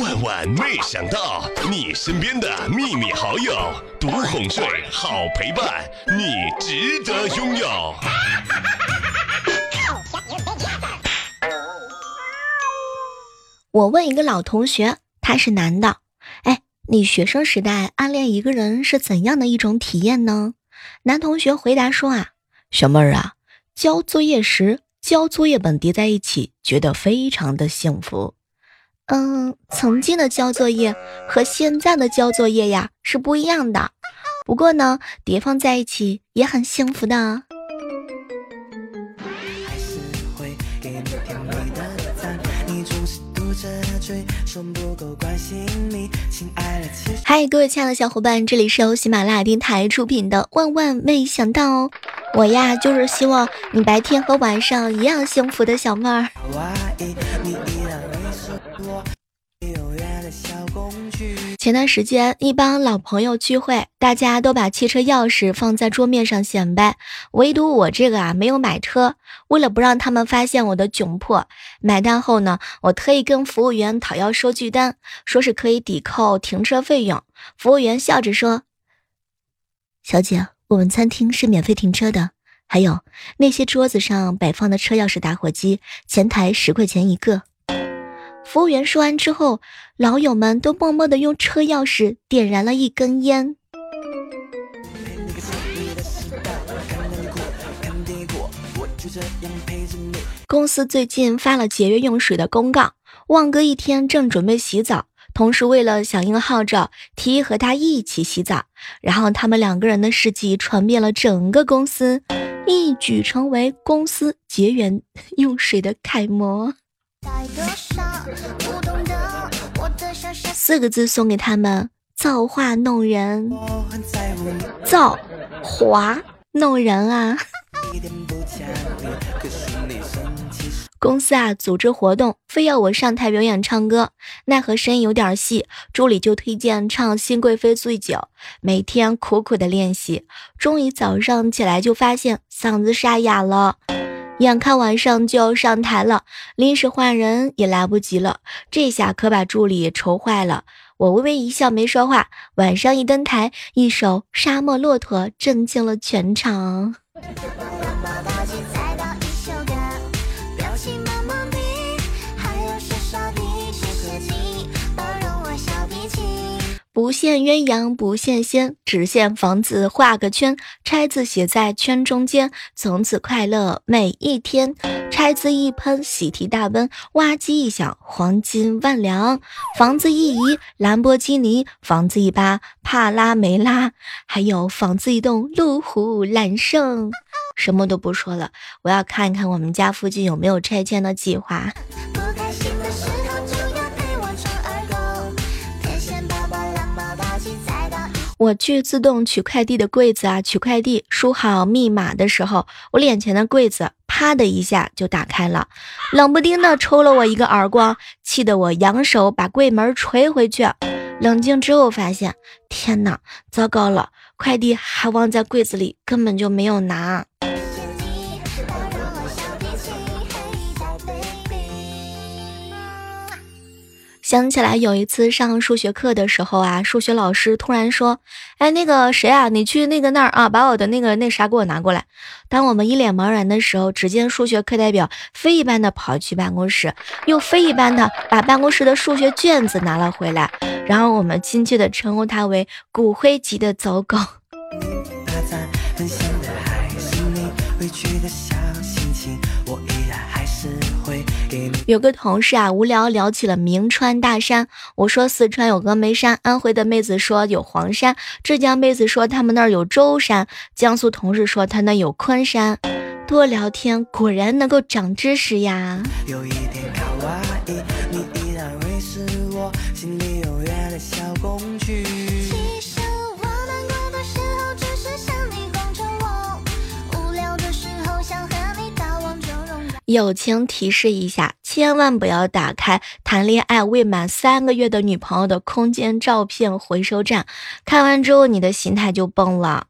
万万没想到，你身边的秘密好友，独哄睡，好陪伴，你值得拥有。我问一个老同学，他是男的，哎，你学生时代暗恋一个人是怎样的一种体验呢？男同学回答说啊，小妹儿啊，交作业时交作业本叠在一起，觉得非常的幸福。嗯，曾经的交作业和现在的交作业呀是不一样的，不过呢，叠放在一起也很幸福的。嗨，各位亲爱的小伙伴，这里是由喜马拉雅电台出品的《万万没想到》，我呀就是希望你白天和晚上一样幸福的小妹儿。前段时间，一帮老朋友聚会，大家都把汽车钥匙放在桌面上显摆，唯独我这个啊没有买车。为了不让他们发现我的窘迫，买单后呢，我特意跟服务员讨要收据单，说是可以抵扣停车费用。服务员笑着说：“小姐，我们餐厅是免费停车的，还有那些桌子上摆放的车钥匙、打火机，前台十块钱一个。”服务员说完之后，老友们都默默地用车钥匙点燃了一根烟。公司最近发了节约用水的公告，旺哥一天正准备洗澡，同时为了响应号召，提议和他一起洗澡，然后他们两个人的事迹传遍了整个公司，一举成为公司节约用水的楷模。四个字送给他们：造化弄人。造化弄人啊！公司啊，组织活动，非要我上台表演唱歌，奈何声音有点细，助理就推荐唱《新贵妃醉酒》，每天苦苦的练习，终于早上起来就发现嗓子沙哑了。眼看晚上就要上台了，临时换人也来不及了，这下可把助理愁坏了。我微微一笑，没说话。晚上一登台，一首《沙漠骆驼》震惊了全场。不羡鸳鸯不羡仙，只羡房子画个圈，拆字写在圈中间，从此快乐每一天。拆字一喷，喜提大奔，哇唧一响，黄金万两。房子一移，兰博基尼；房子一扒，帕拉梅拉；还有房子一栋，路虎揽胜。什么都不说了，我要看一看我们家附近有没有拆迁的计划。我去自动取快递的柜子啊，取快递，输好密码的时候，我脸前的柜子啪的一下就打开了，冷不丁的抽了我一个耳光，气得我扬手把柜门捶回去。冷静之后发现，天哪，糟糕了，快递还忘在柜子里，根本就没有拿。想起来有一次上数学课的时候啊，数学老师突然说：“哎，那个谁啊，你去那个那儿啊，把我的那个那啥给我拿过来。”当我们一脸茫然的时候，只见数学课代表飞一般的跑去办公室，又飞一般的把办公室的数学卷子拿了回来，然后我们亲切的称呼他为“骨灰级的走狗”。有个同事啊，无聊聊起了名川大山。我说四川有峨眉山，安徽的妹子说有黄山，浙江妹子说他们那儿有舟山，江苏同事说他那有昆山。多聊天果然能够长知识呀。有一点卡哇伊，你依然会是我心里永远的小公举。友情提示一下，千万不要打开谈恋爱未满三个月的女朋友的空间照片回收站，看完之后你的心态就崩了。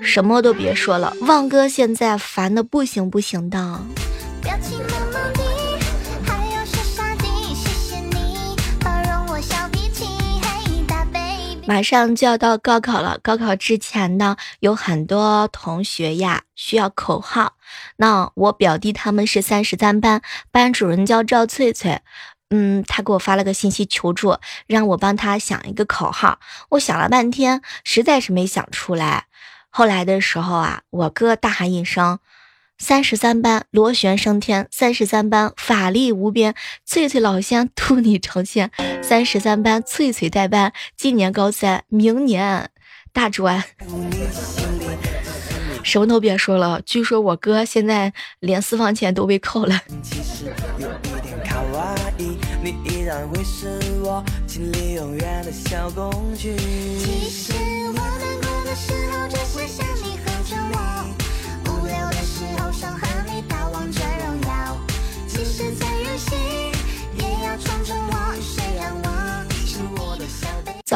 什么都别说了，旺哥现在烦的不行不行的。马上就要到高考了，高考之前呢，有很多同学呀需要口号。那我表弟他们是三十三班，班主任叫赵翠翠，嗯，他给我发了个信息求助，让我帮他想一个口号。我想了半天，实在是没想出来。后来的时候啊，我哥大喊一声。三十三班螺旋升天，三十三班法力无边，翠翠老仙 渡你成仙。三十三班翠翠代班，今年高三，明年大专。什么都别说了，据说我哥现在连私房钱都被扣了。其实我难过的时候，只想你和着我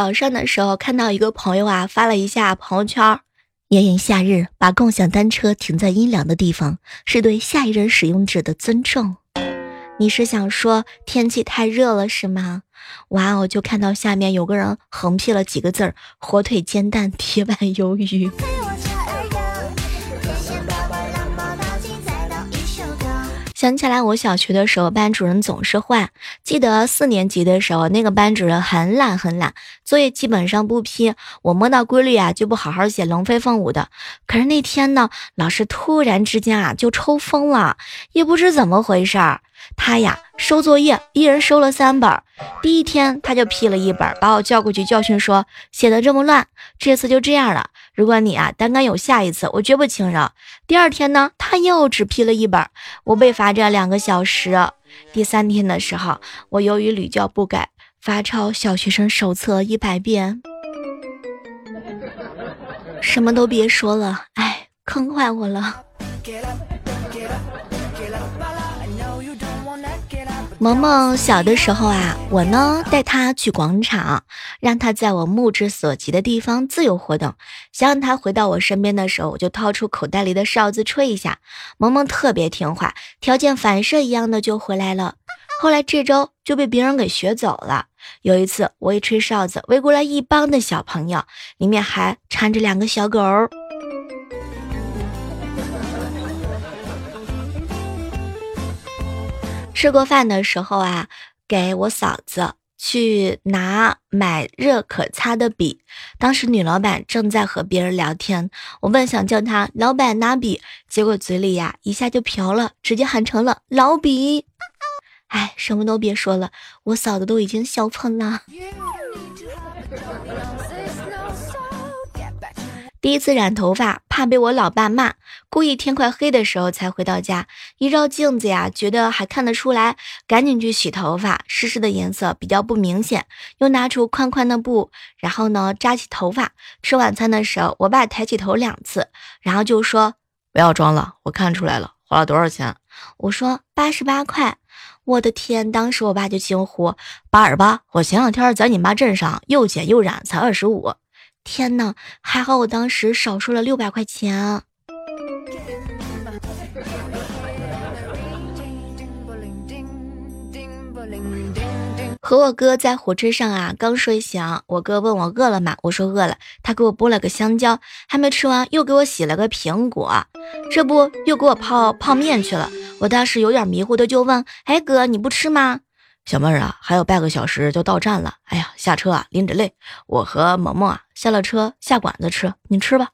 早上的时候看到一个朋友啊发了一下朋友圈，炎炎夏日把共享单车停在阴凉的地方，是对下一任使用者的尊重。你是想说天气太热了是吗？哇哦，就看到下面有个人横批了几个字儿：火腿煎蛋铁板鱿鱼。想起来，我小学的时候，班主任总是换。记得四年级的时候，那个班主任很懒很懒，作业基本上不批。我摸到规律啊，就不好好写，龙飞凤舞的。可是那天呢，老师突然之间啊，就抽风了，也不知怎么回事儿。他呀，收作业，一人收了三本。第一天他就批了一本，把我叫过去教训说：“写的这么乱，这次就这样了。”如果你啊胆敢有下一次，我绝不轻饶。第二天呢，他又只批了一本，我被罚站两个小时。第三天的时候，我由于屡教不改，罚抄小学生手册一百遍。什么都别说了，哎，坑坏我了。萌萌小的时候啊，我呢带他去广场，让他在我目之所及的地方自由活动。想让他回到我身边的时候，我就掏出口袋里的哨子吹一下。萌萌特别听话，条件反射一样的就回来了。后来这周就被别人给学走了。有一次我一吹哨子，围过来一帮的小朋友，里面还缠着两个小狗。吃过饭的时候啊，给我嫂子去拿买热可擦的笔。当时女老板正在和别人聊天，我本想叫她老板拿笔，结果嘴里呀一下就瓢了，直接喊成了老笔。哎，什么都别说了，我嫂子都已经笑喷了。第一次染头发，怕被我老爸骂，故意天快黑的时候才回到家。一照镜子呀，觉得还看得出来，赶紧去洗头发。湿湿的颜色比较不明显，又拿出宽宽的布，然后呢扎起头发。吃晚餐的时候，我爸抬起头两次，然后就说：“不要装了，我看出来了，花了多少钱？”我说：“八十八块。”我的天！当时我爸就惊呼：“八十八！我前两天在你妈镇上又剪又染，才二十五。”天哪，还好我当时少说了六百块钱。和我哥在火车上啊，刚睡醒，我哥问我饿了吗？我说饿了。他给我剥了个香蕉，还没吃完，又给我洗了个苹果，这不又给我泡泡面去了。我当时有点迷糊的就问：“哎哥，你不吃吗？”小妹儿啊，还有半个小时就到站了。哎呀，下车啊，拎着累。我和萌萌啊，下了车下馆子吃，你吃吧。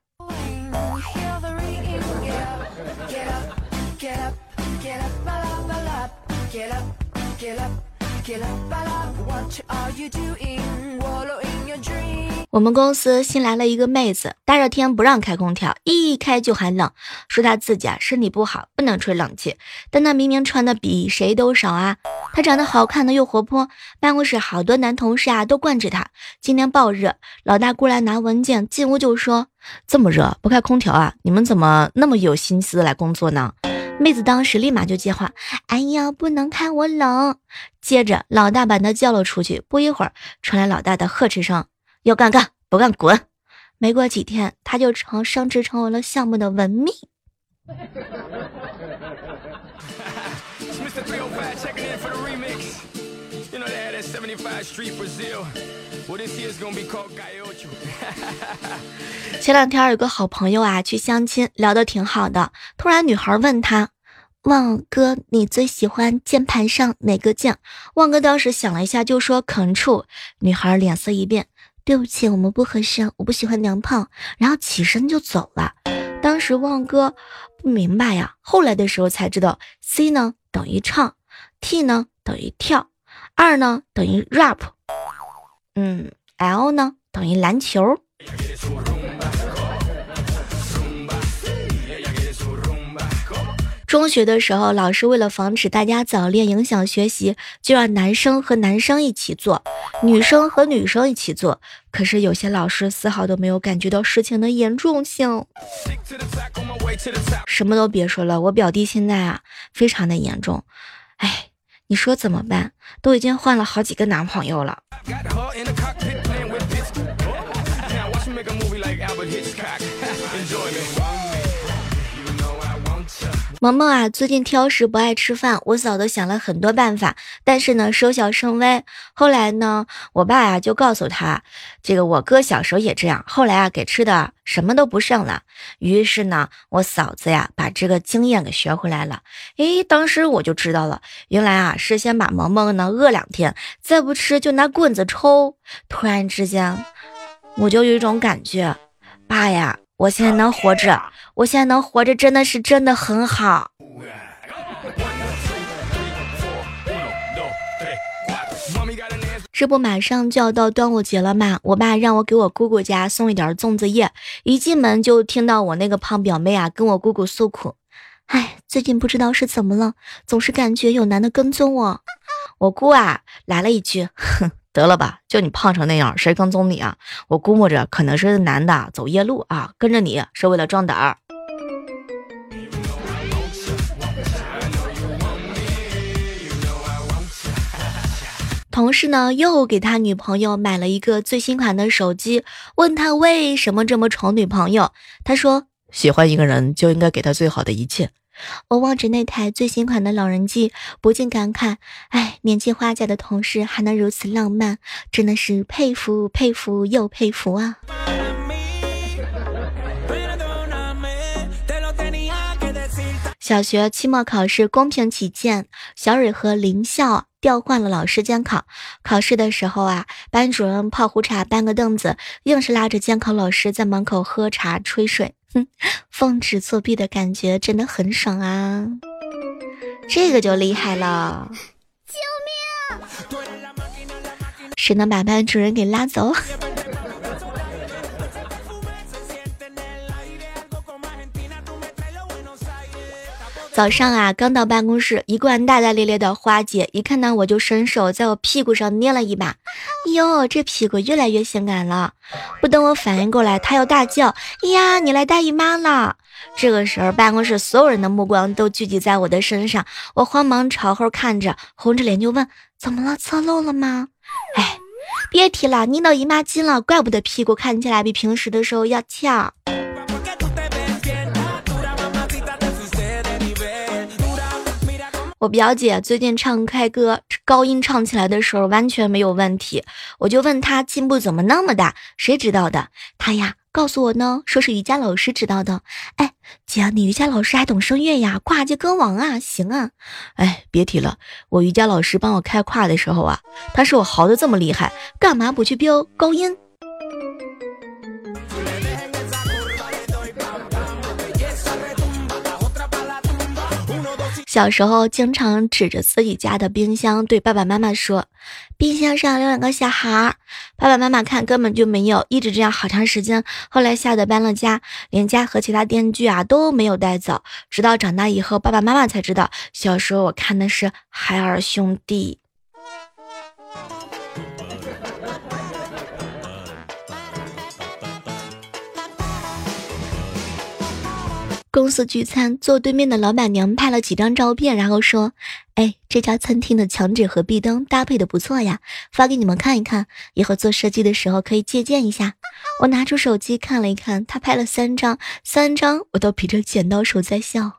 我们公司新来了一个妹子，大热天不让开空调，一开就寒冷，说她自己啊身体不好，不能吹冷气。但她明明穿的比谁都少啊！她长得好看的又活泼，办公室好多男同事啊都惯着她。今天暴热，老大过来拿文件，进屋就说：“这么热不开空调啊？你们怎么那么有心思来工作呢？”妹子当时立马就接话：“哎呀，不能开，我冷。”接着老大把她叫了出去。不一会儿，传来老大的呵斥声。要干干，不干滚！没过几天，他就成升职成为了项目的文秘。前两天有个好朋友啊，去相亲，聊得挺好的。突然女孩问他：“旺哥，你最喜欢键盘上哪个键？”旺哥当时想了一下，就说 “Ctrl”。女孩脸色一变：“对不起，我们不合适，我不喜欢娘炮。”然后起身就走了。当时旺哥不明白呀，后来的时候才知道，C 呢等于唱，T 呢等于跳，二呢等于 rap，嗯，L 呢等于篮球。中学的时候，老师为了防止大家早恋影响学习，就让男生和男生一起做，女生和女生一起做。可是有些老师丝毫都没有感觉到事情的严重性。什么都别说了，我表弟现在啊，非常的严重。哎，你说怎么办？都已经换了好几个男朋友了。萌萌啊，最近挑食不爱吃饭，我嫂子想了很多办法，但是呢，收效甚微。后来呢，我爸呀就告诉他，这个我哥小时候也这样，后来啊给吃的什么都不剩了。于是呢，我嫂子呀把这个经验给学回来了。诶，当时我就知道了，原来啊是先把萌萌呢饿两天，再不吃就拿棍子抽。突然之间，我就有一种感觉，爸呀。我现在能活着，我现在能活着，真的是真的很好。这不马上就要到端午节了嘛，我爸让我给我姑姑家送一点粽子叶，一进门就听到我那个胖表妹啊跟我姑姑诉苦，哎，最近不知道是怎么了，总是感觉有男的跟踪我。我姑啊来了一句，哼。得了吧，就你胖成那样，谁跟踪你啊？我估摸着可能是男的走夜路啊，跟着你是为了壮胆儿。同事呢又给他女朋友买了一个最新款的手机，问他为什么这么宠女朋友，他说喜欢一个人就应该给他最好的一切。我望着那台最新款的老人机，不禁感慨：哎，年轻花甲的同事还能如此浪漫，真的是佩服佩服又佩服啊！小学期末考试公平起见，小蕊和林笑调换了老师监考。考试的时候啊，班主任泡壶茶搬个凳子，硬是拉着监考老师在门口喝茶吹水。哼，奉旨作弊的感觉真的很爽啊！这个就厉害了，救命！谁能把班主任给拉走？早上啊，刚到办公室，一贯大大咧咧的花姐一看到我就伸手在我屁股上捏了一把，哟，这屁股越来越性感了。不等我反应过来，她又大叫：“呀，你来大姨妈了！”这个时候，办公室所有人的目光都聚集在我的身上，我慌忙朝后看着，红着脸就问：“怎么了？侧漏了吗？”哎，别提了，捏到姨妈巾了，怪不得屁股看起来比平时的时候要翘。我表姐最近唱开歌，高音唱起来的时候完全没有问题，我就问她进步怎么那么大，谁知道的？她呀告诉我呢，说是瑜伽老师知道的。哎，姐，你瑜伽老师还懂声乐呀？跨界歌王啊，行啊！哎，别提了，我瑜伽老师帮我开胯的时候啊，他说我嚎的这么厉害，干嘛不去飙高音？小时候经常指着自己家的冰箱对爸爸妈妈说：“冰箱上有两个小孩儿。”爸爸妈妈看根本就没有，一直这样好长时间。后来吓得搬了家，连家和其他电锯啊都没有带走。直到长大以后，爸爸妈妈才知道，小时候我看的是海尔兄弟。公司聚餐，坐对面的老板娘拍了几张照片，然后说：“哎，这家餐厅的墙纸和壁灯搭配的不错呀，发给你们看一看，以后做设计的时候可以借鉴一下。”我拿出手机看了一看，他拍了三张，三张我都比着剪刀手在笑。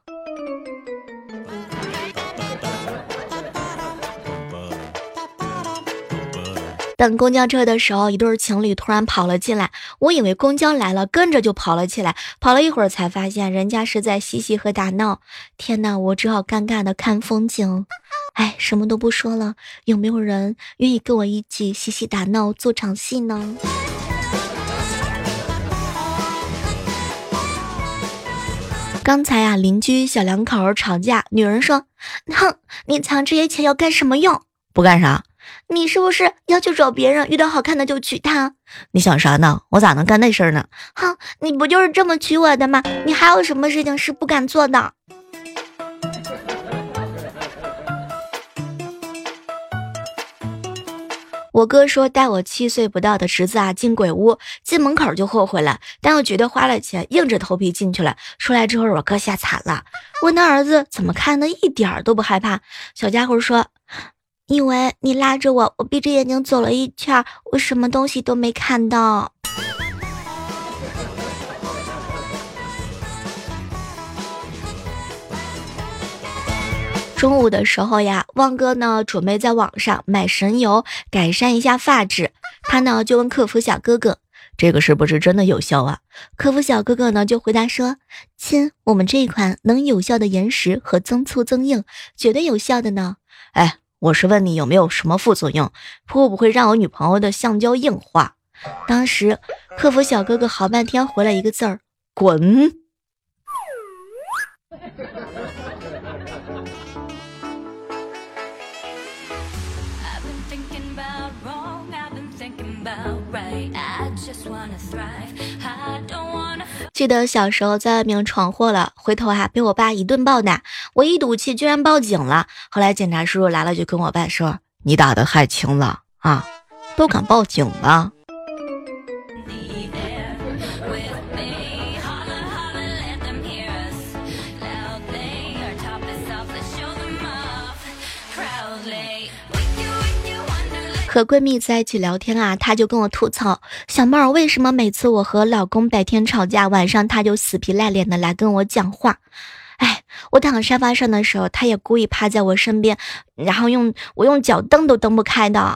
等公交车的时候，一对情侣突然跑了进来，我以为公交来了，跟着就跑了起来。跑了一会儿才发现人家是在嬉戏和打闹。天哪，我只好尴尬的看风景。哎，什么都不说了，有没有人愿意跟我一起嬉戏打闹做场戏呢？刚才啊，邻居小两口吵架，女人说：“哼，你藏这些钱要干什么用？不干啥？你是不是要去找别人，遇到好看的就娶她？你想啥呢？我咋能干那事儿呢？哼，你不就是这么娶我的吗？你还有什么事情是不敢做的？” 我哥说带我七岁不到的侄子啊进鬼屋，进门口就后悔了，但又觉得花了钱，硬着头皮进去了。出来之后，我哥吓惨了。问他儿子怎么看的一点都不害怕？小家伙说：“因为你拉着我，我闭着眼睛走了一圈，我什么东西都没看到。”中午的时候呀，旺哥呢准备在网上买神油改善一下发质，他呢就问客服小哥哥：“这个是不是真的有效啊？”客服小哥哥呢就回答说：“亲，我们这一款能有效的延时和增粗增硬，绝对有效的呢。”哎，我是问你有没有什么副作用，会不会让我女朋友的橡胶硬化？当时客服小哥哥好半天回来一个字儿：“滚。”记得小时候在外面闯祸了，回头啊被我爸一顿暴打，我一赌气居然报警了。后来警察叔叔来了，就跟我爸说：“你打的太轻了啊，都敢报警了。”和闺蜜在一起聊天啊，她就跟我吐槽：“小妹儿，为什么每次我和老公白天吵架，晚上他就死皮赖脸的来跟我讲话？哎，我躺沙发上的时候，他也故意趴在我身边，然后用我用脚蹬都蹬不开的。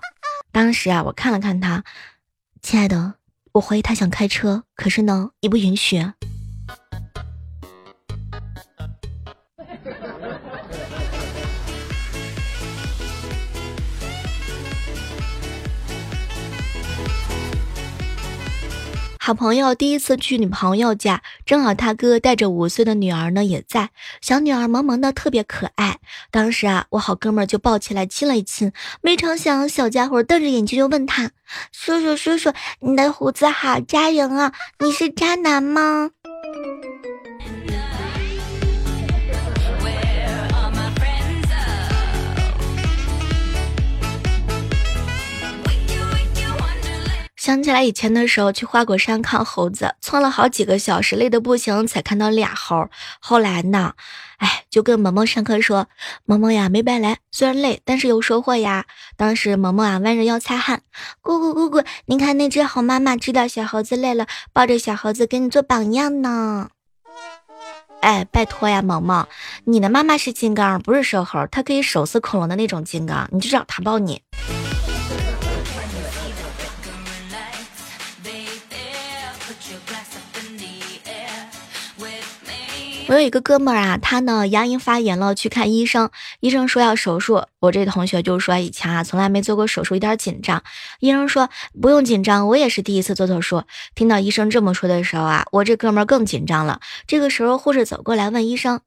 当时啊，我看了看他，亲爱的，我怀疑他想开车，可是呢，你不允许。”好朋友第一次去女朋友家，正好他哥带着五岁的女儿呢也在，小女儿萌萌的特别可爱。当时啊，我好哥们就抱起来亲了一亲，没成想小家伙瞪着眼睛就问他：“叔叔叔叔，你的胡子好扎人啊，你是渣男吗？”想起来以前的时候去花果山看猴子，窜了好几个小时，累得不行，才看到俩猴。后来呢，哎，就跟萌萌上课说：“萌萌呀，没白来，虽然累，但是有收获呀。”当时萌萌啊弯着腰擦汗：“姑姑姑姑，您看那只猴妈妈知道小猴子累了，抱着小猴子给你做榜样呢。”哎，拜托呀，萌萌，你的妈妈是金刚，不是瘦猴，她可以手撕恐龙的那种金刚，你就找她抱你。我有一个哥们儿啊，他呢牙龈发炎了，去看医生，医生说要手术。我这同学就说以前啊从来没做过手术，有点紧张。医生说不用紧张，我也是第一次做手术。听到医生这么说的时候啊，我这哥们儿更紧张了。这个时候护士走过来问医生，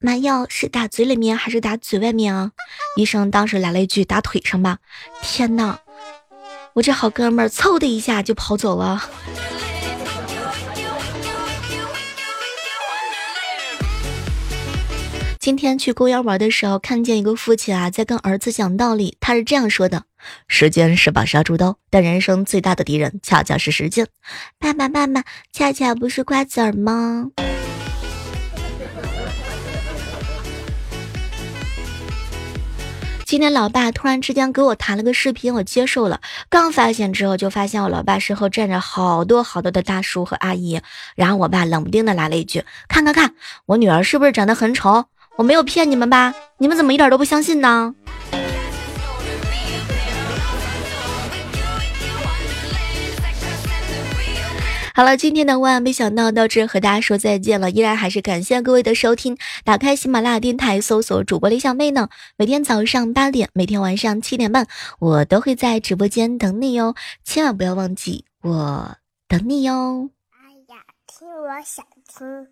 麻药是打嘴里面还是打嘴外面啊？医生当时来了一句打腿上吧。天呐，我这好哥们儿嗖的一下就跑走了。今天去公园玩的时候，看见一个父亲啊，在跟儿子讲道理。他是这样说的：“时间是把杀猪刀，但人生最大的敌人恰恰是时间。”爸爸，爸爸，恰恰不是瓜子儿吗？今天老爸突然之间给我弹了个视频，我接受了。刚发现之后，就发现我老爸身后站着好多好多的大叔和阿姨。然后我爸冷不丁的来了一句：“看看看，我女儿是不是长得很丑？”我没有骗你们吧你们怎么一点都不相信呢？好了今天的万万没想到到这和大家说再见了依然还是感谢各位的收听。打开喜马拉雅电台搜索主播李小妹呢每天早上八点每天晚上七点半我都会在直播间等你哟千万不要忘记我等你哟哎呀听我想听。